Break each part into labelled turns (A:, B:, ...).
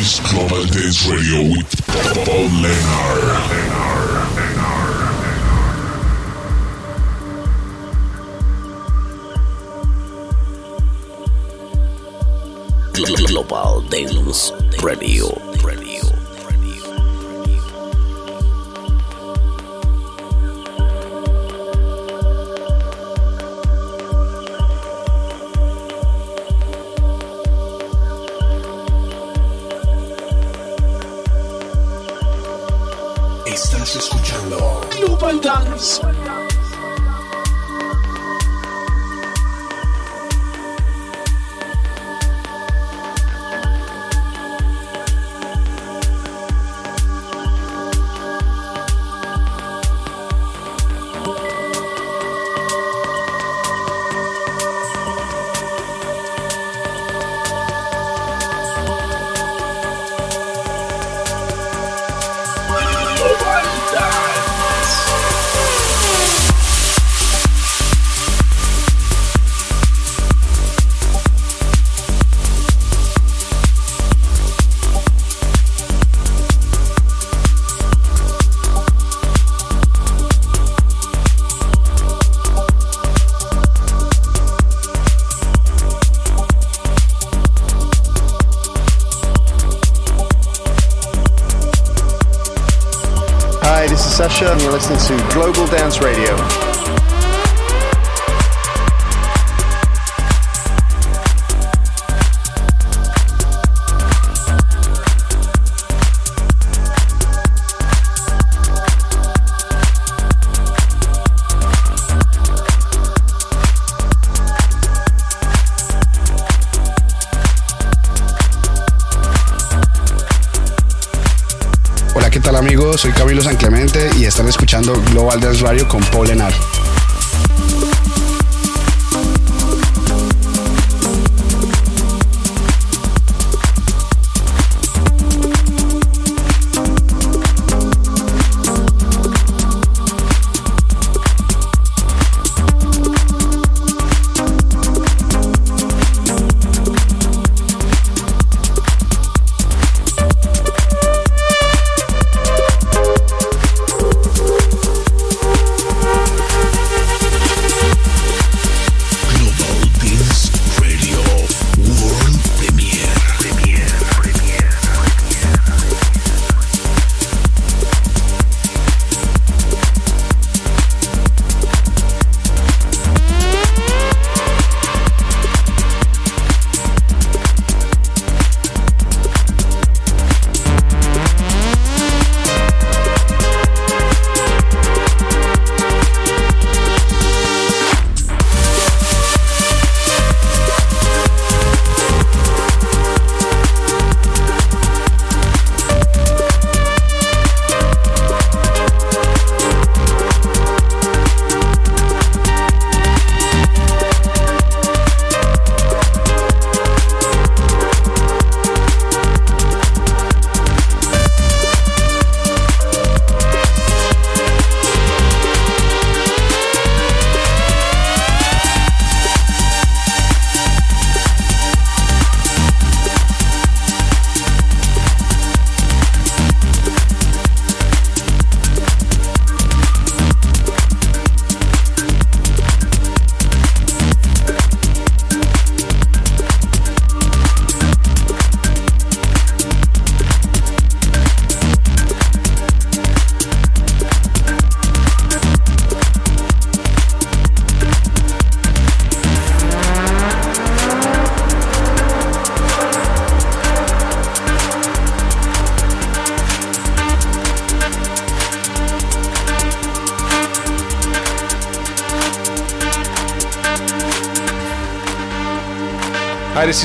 A: is Global Dance Radio with Paul Leonard.
B: Global Dance Radio.
C: Global Dance.
D: Soy Camilo San Clemente y están escuchando Global Dance Radio con Paul Lenar.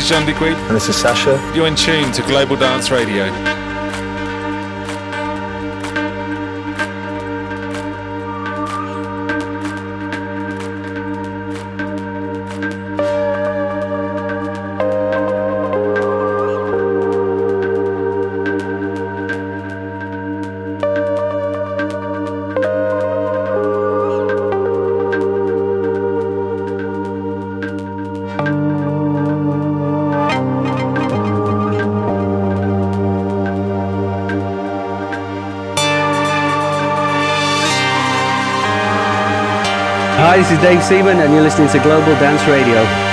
E: Is John Digweed.
F: And this is Sasha.
E: You're in tune to Global Dance Radio.
G: Is Dave Seaman, and you're listening to Global Dance Radio.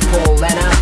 G: beautiful and I.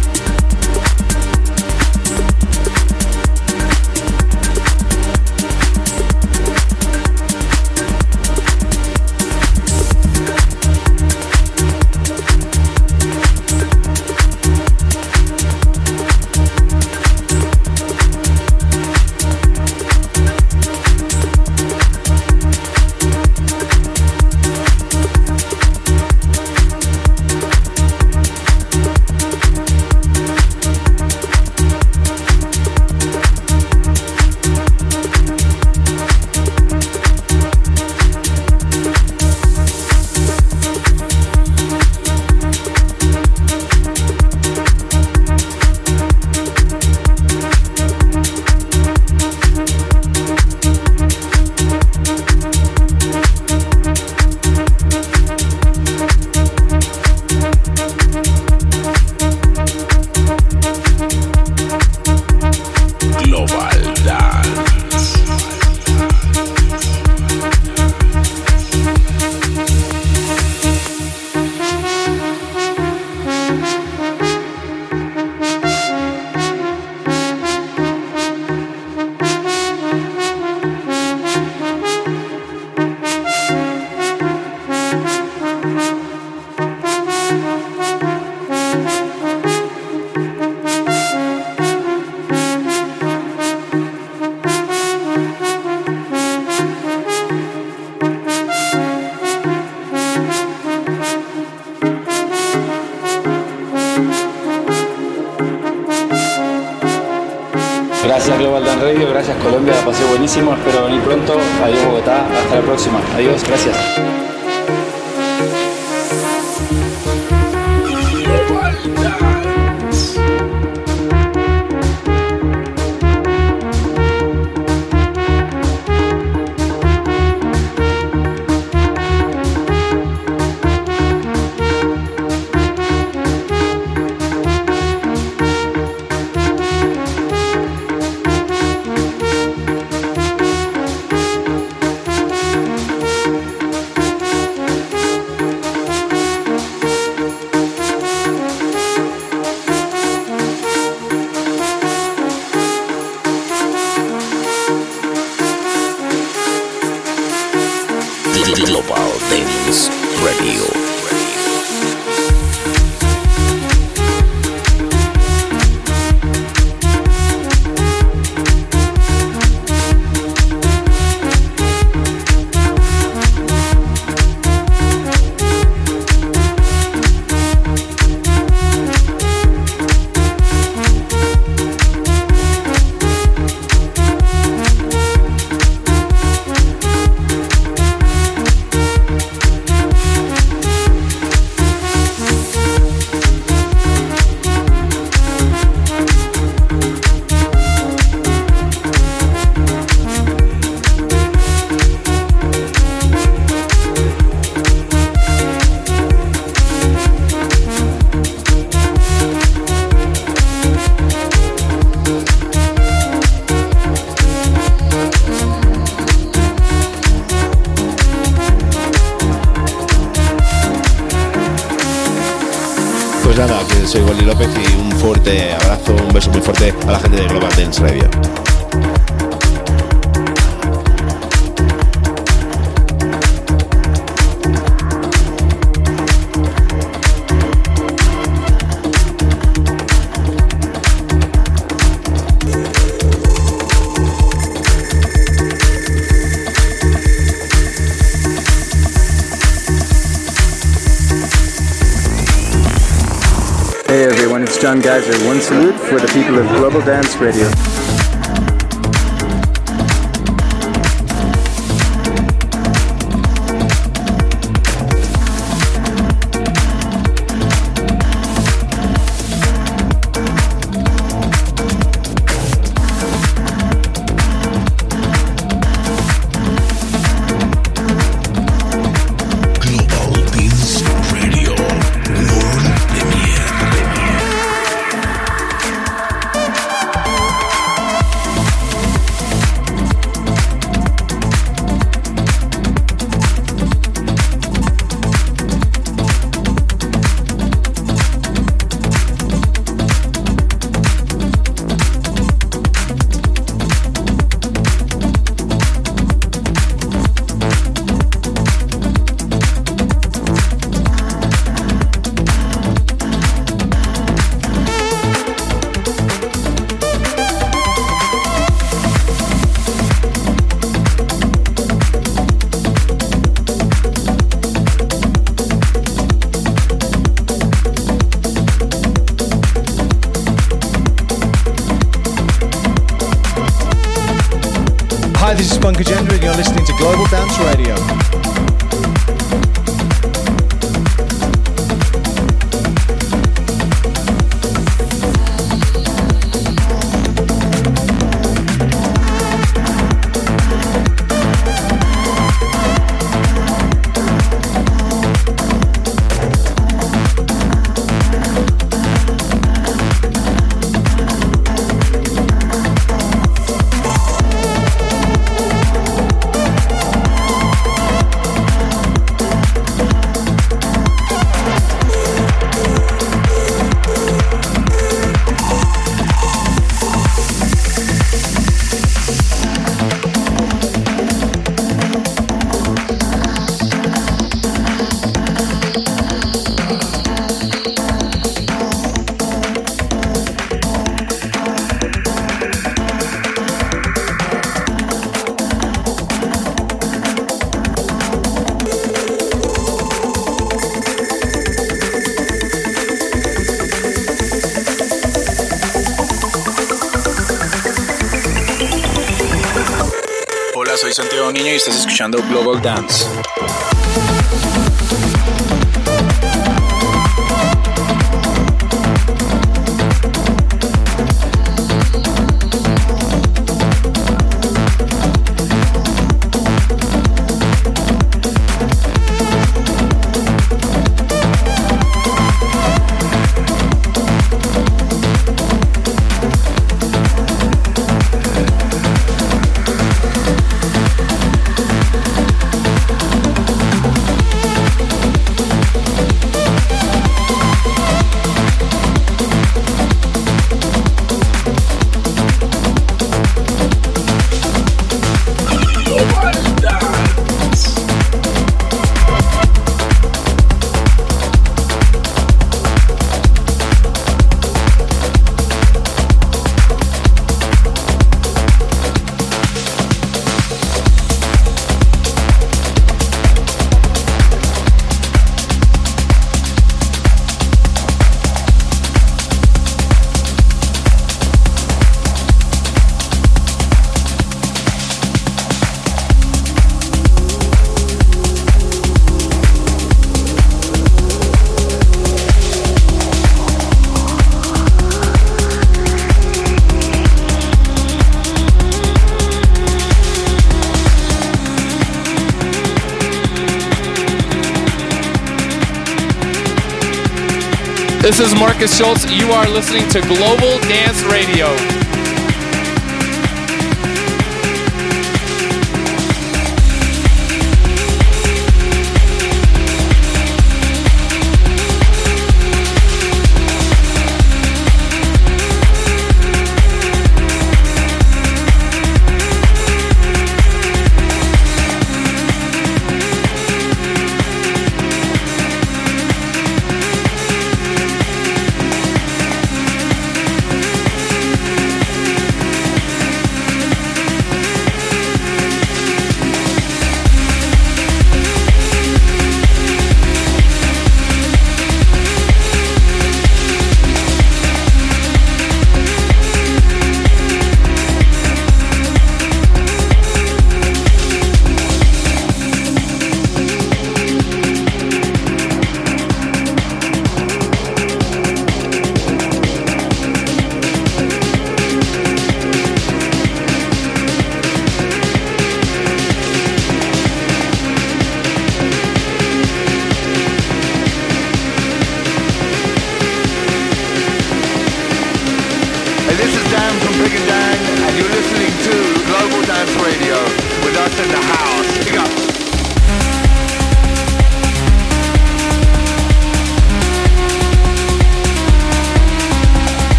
H: espero venir pronto. Adiós Bogotá, hasta la próxima. Adiós, gracias.
I: Soy Wally López y un fuerte abrazo, un beso muy fuerte a la gente de Global Dance Radio.
D: Jon Gaiser. One salute for the people of Global Dance Radio.
J: Listening to Global Dance Radio.
K: Dance.
L: Markus Schulz. You are listening to Global Dance Radio.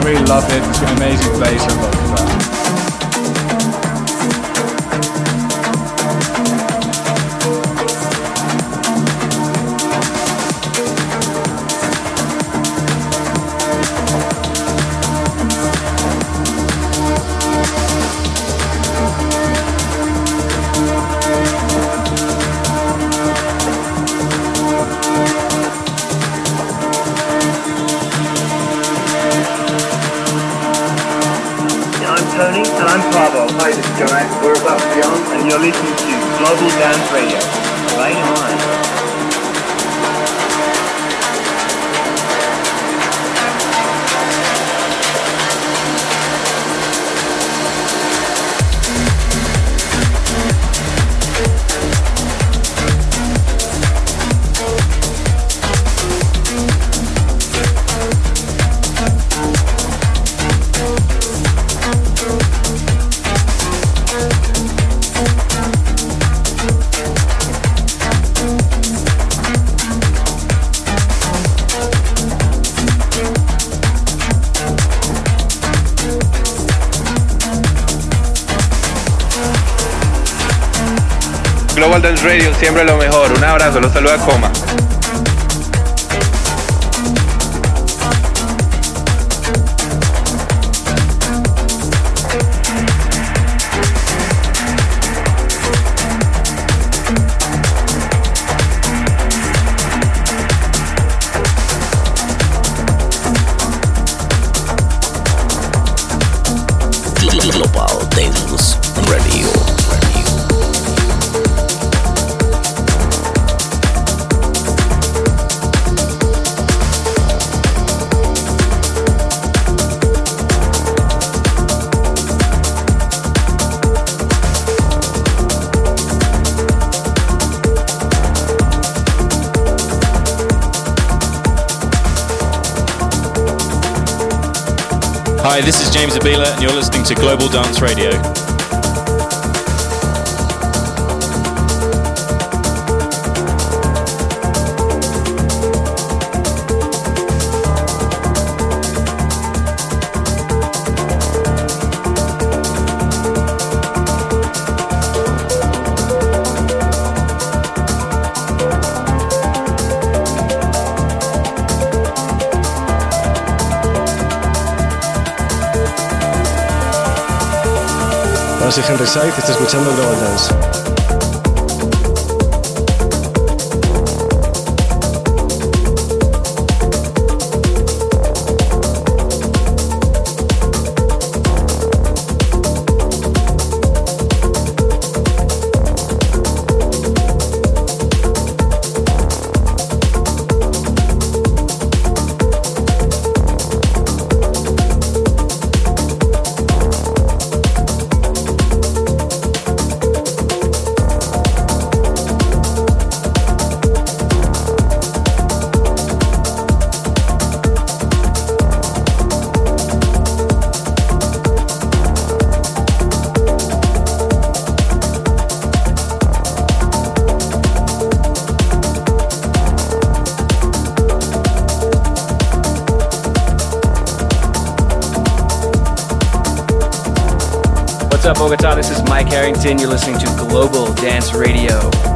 M: I really love it.
B: Radio, siempre lo mejor. Un abrazo, los saluda Coma.
N: And you're listening to Global Dance Radio.
O: Soy Henry Saiz y está escuchando Global Dance.
L: Bogota? This is Mike Harrington. You're listening to Global Dance Radio.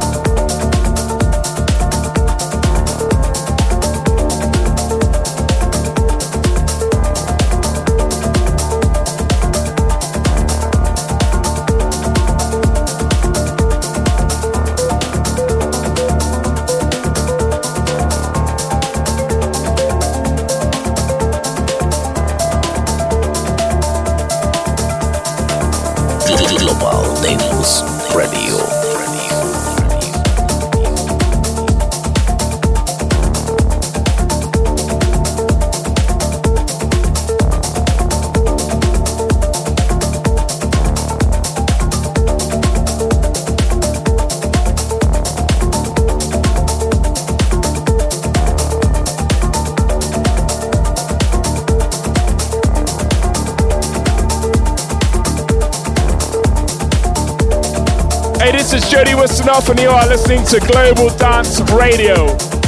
B: Is Jody Wisternoff and you are listening to Global Dance Radio.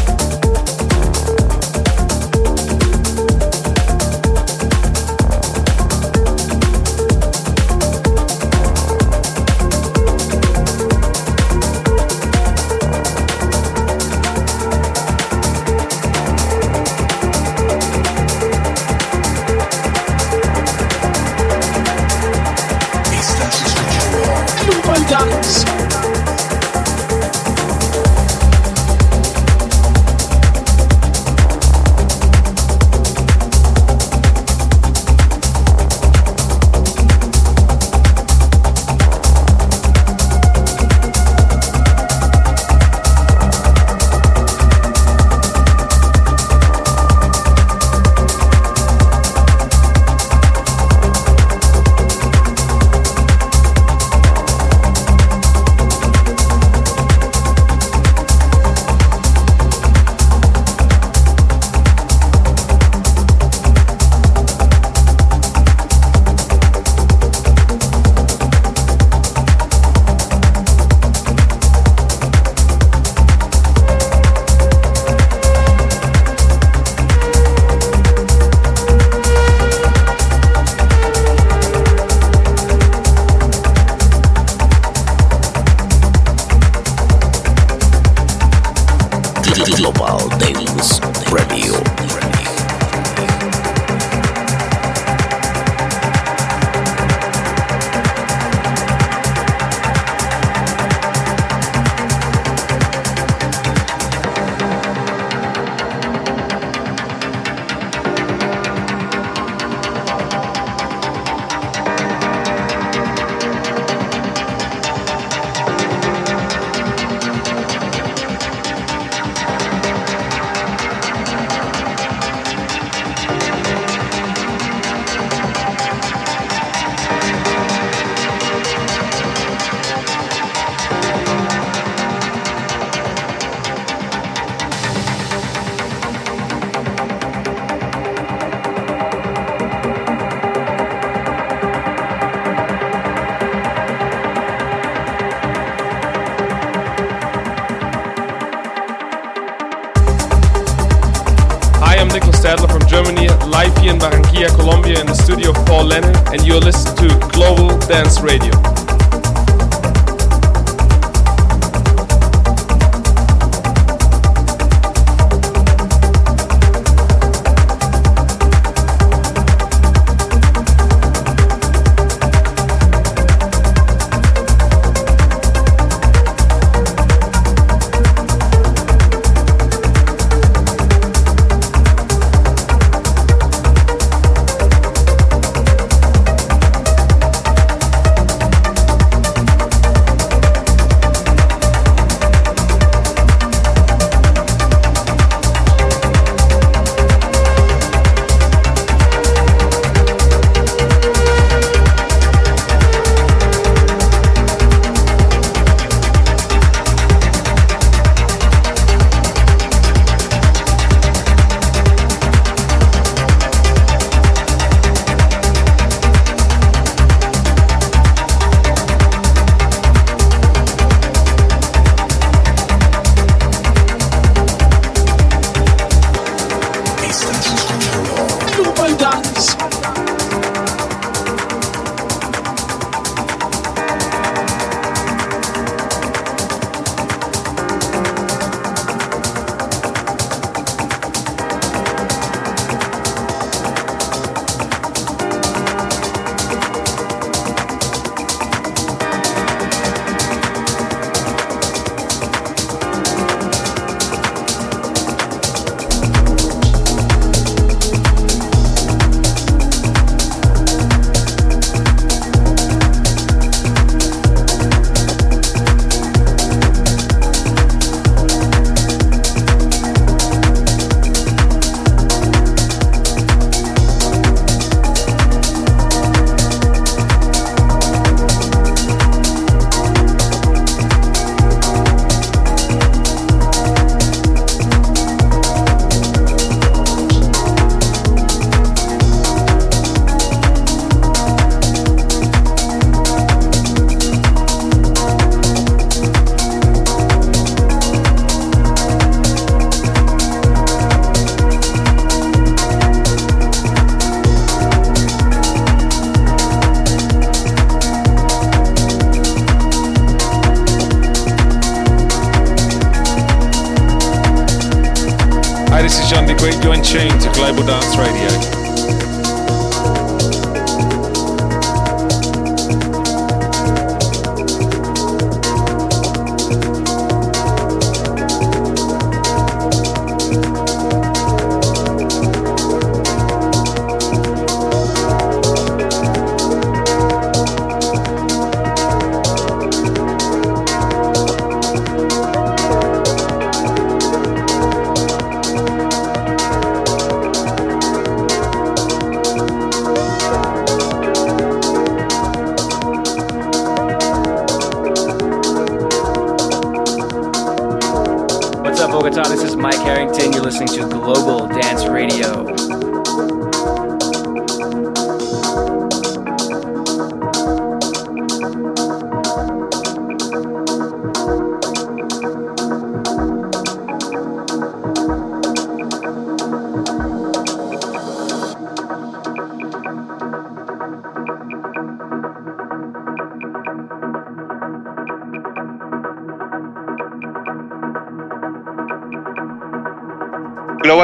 E: This is John Digweed. You're in tune to Global Dance Radio.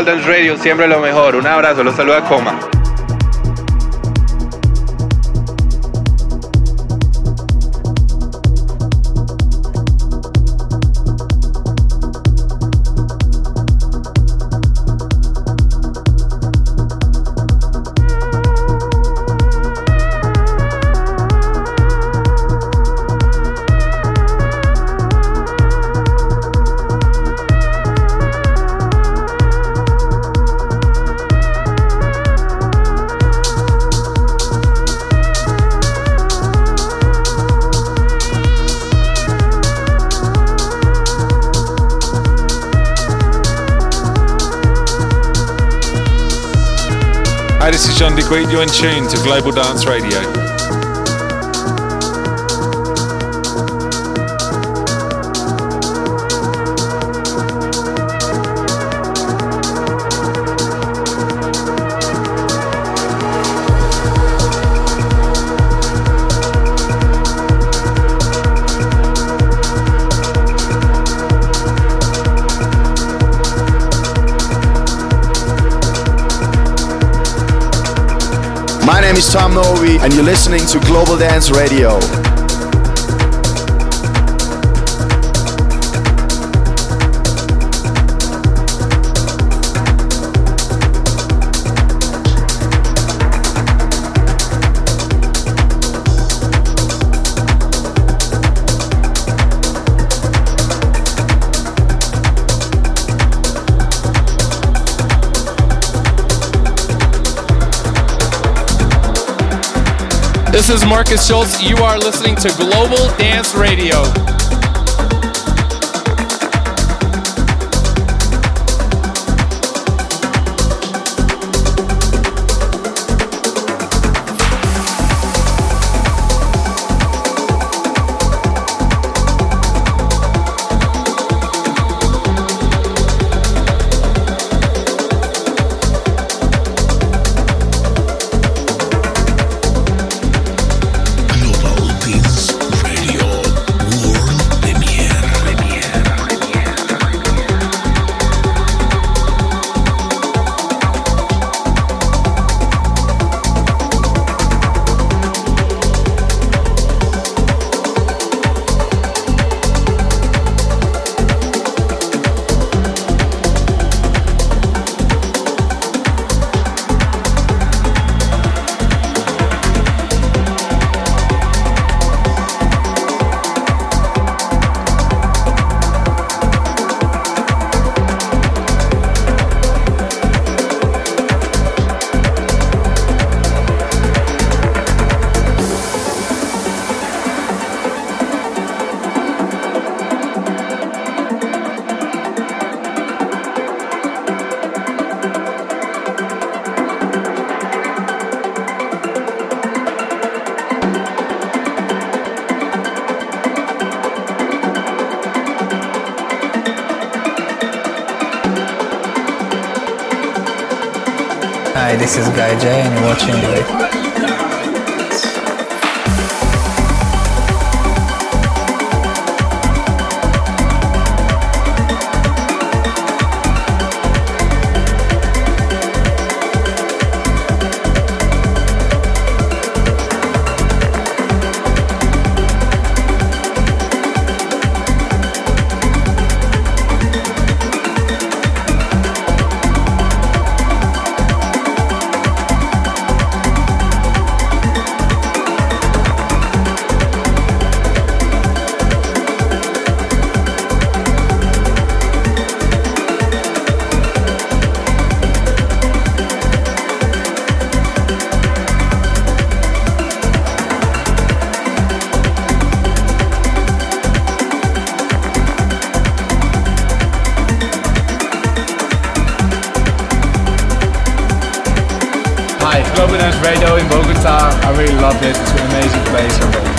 P: Dance Radio, siempre lo mejor. Un abrazo, los saluda Coma.
E: John Digweed. You're in tune to Global Dance Radio.
C: And you're listening to Global Dance Radio.
D: This is Markus Schulz. You are listening to Global Dance Radio.
Q: Guy J and watching like
R: Dance Radio in Bogota. I really love it. It's an amazing place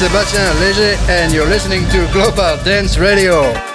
S: Sebastien Léger and you're listening to Global Dance Radio.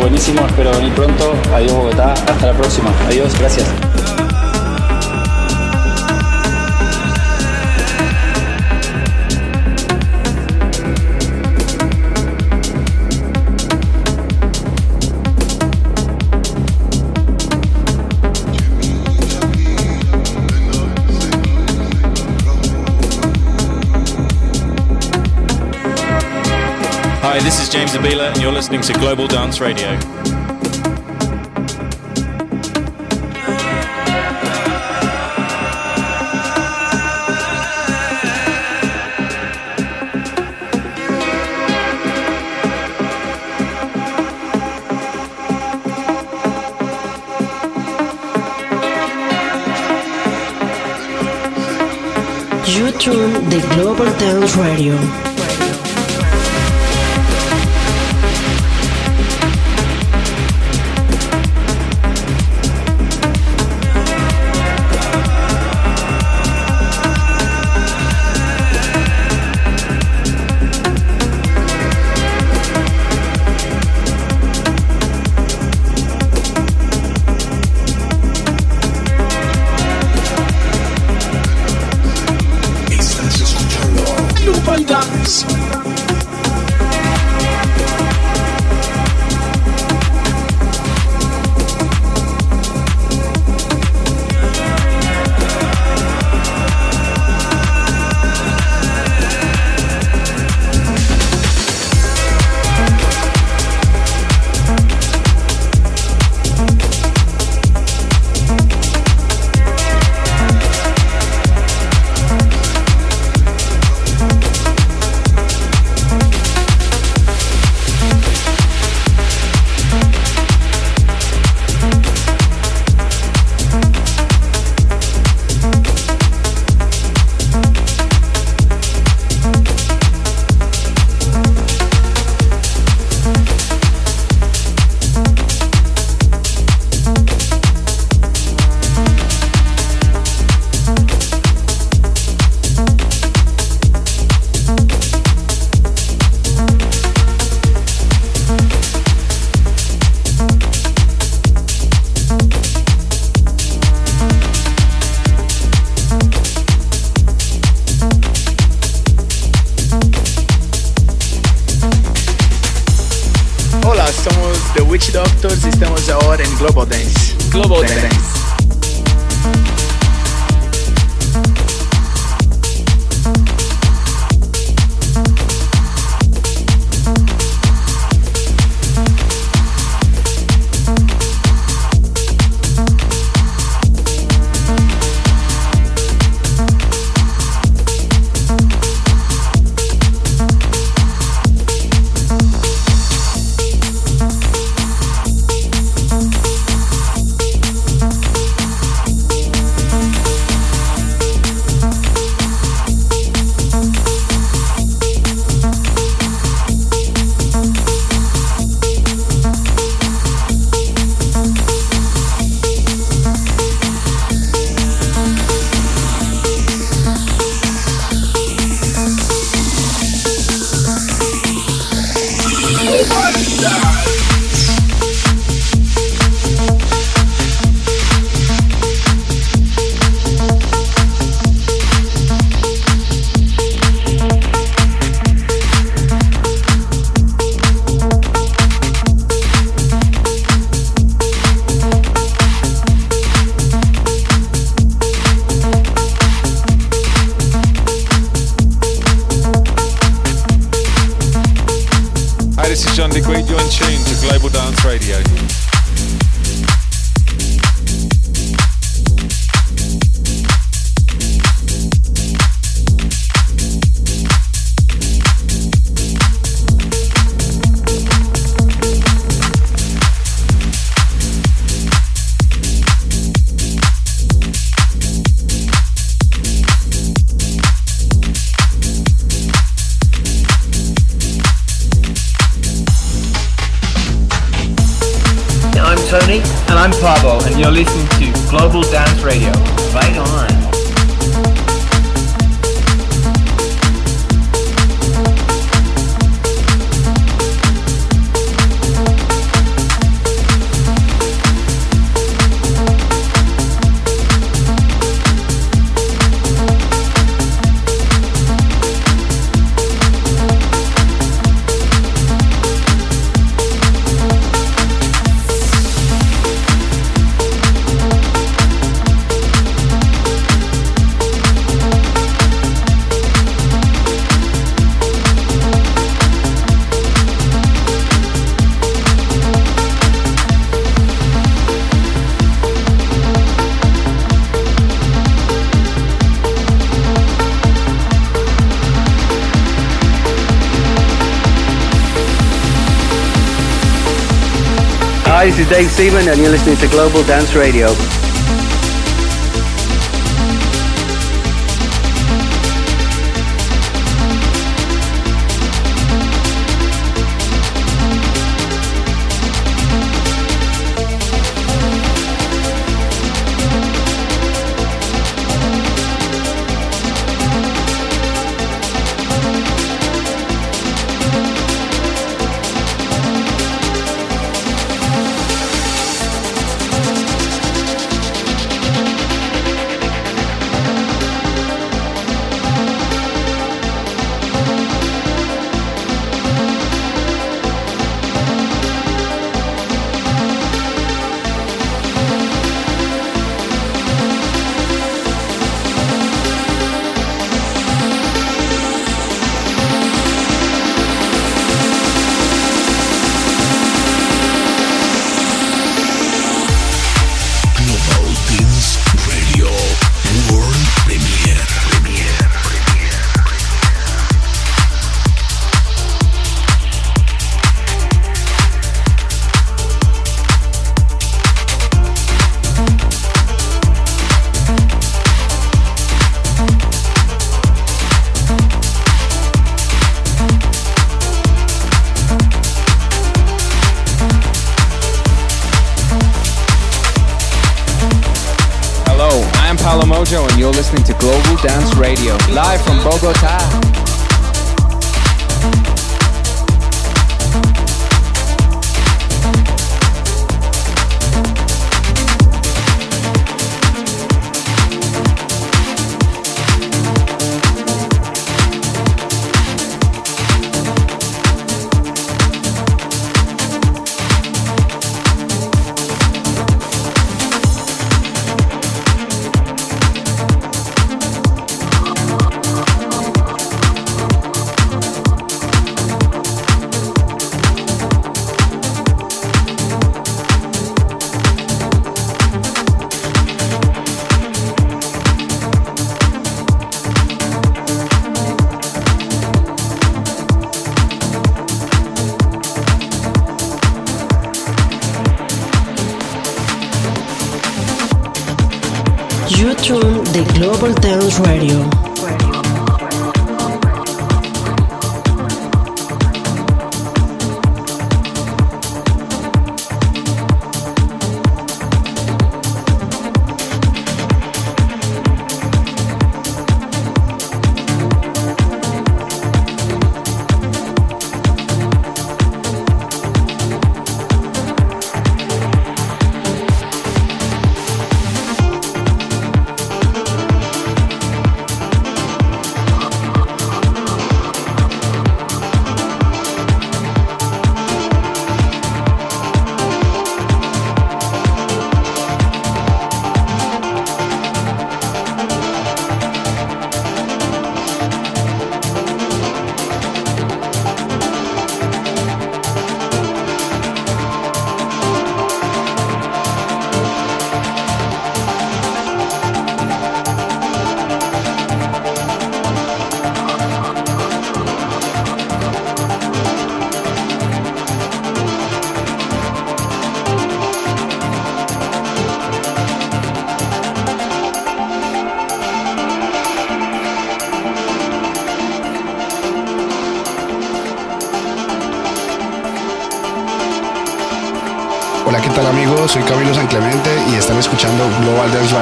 H: buenísimo, espero venir pronto.
N: name's Abila, and you're listening to Global Dance Radio.
M: You tune the Global Dance Radio.
E: This is
D: Dave Seaman, and you're listening to Global Dance Radio.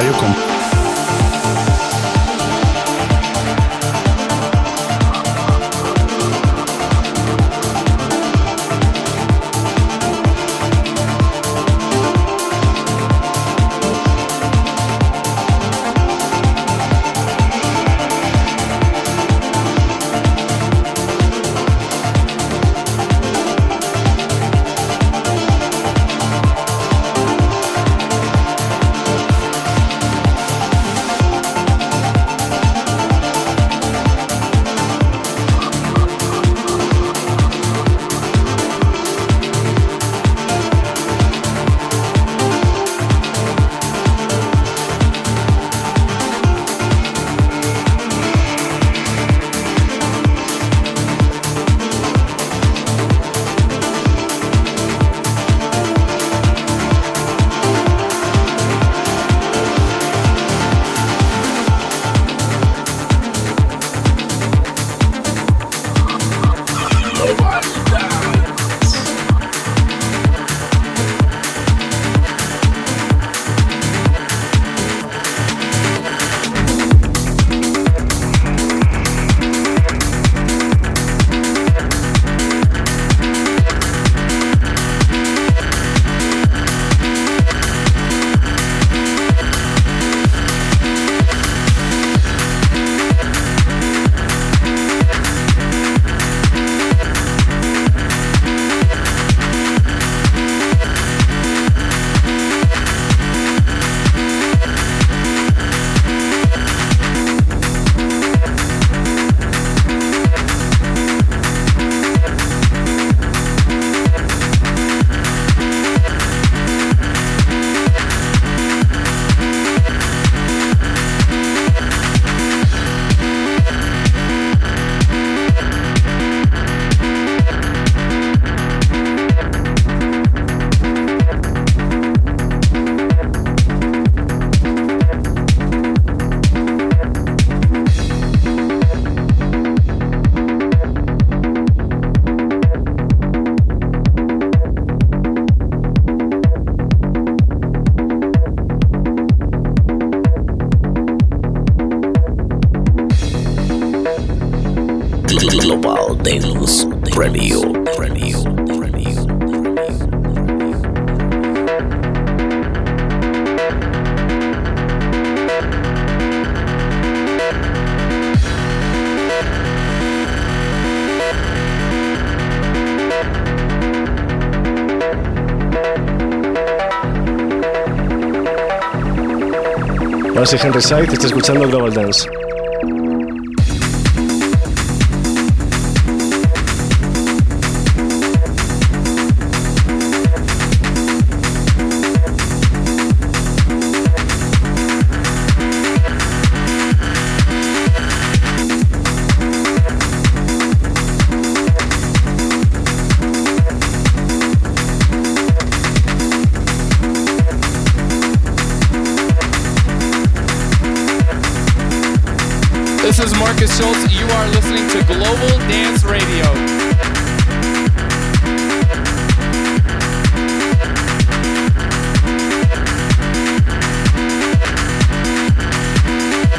T: Global
L: soy Henry Side, está escuchando Global Dance.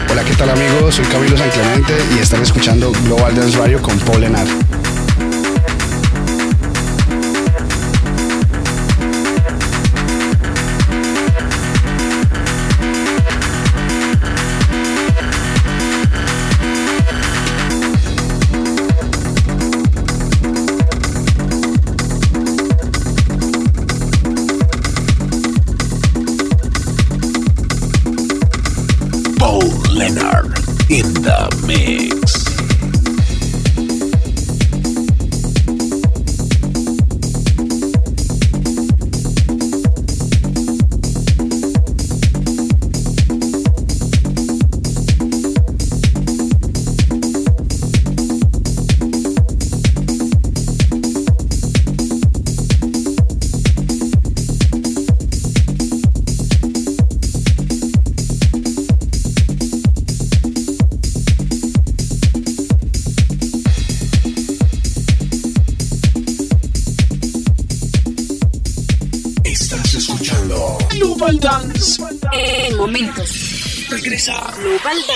D: Hola, ¿qué tal amigos? Soy Camilo San Clemente y están escuchando Global Dance Radio con Paul Lenar.
U: Global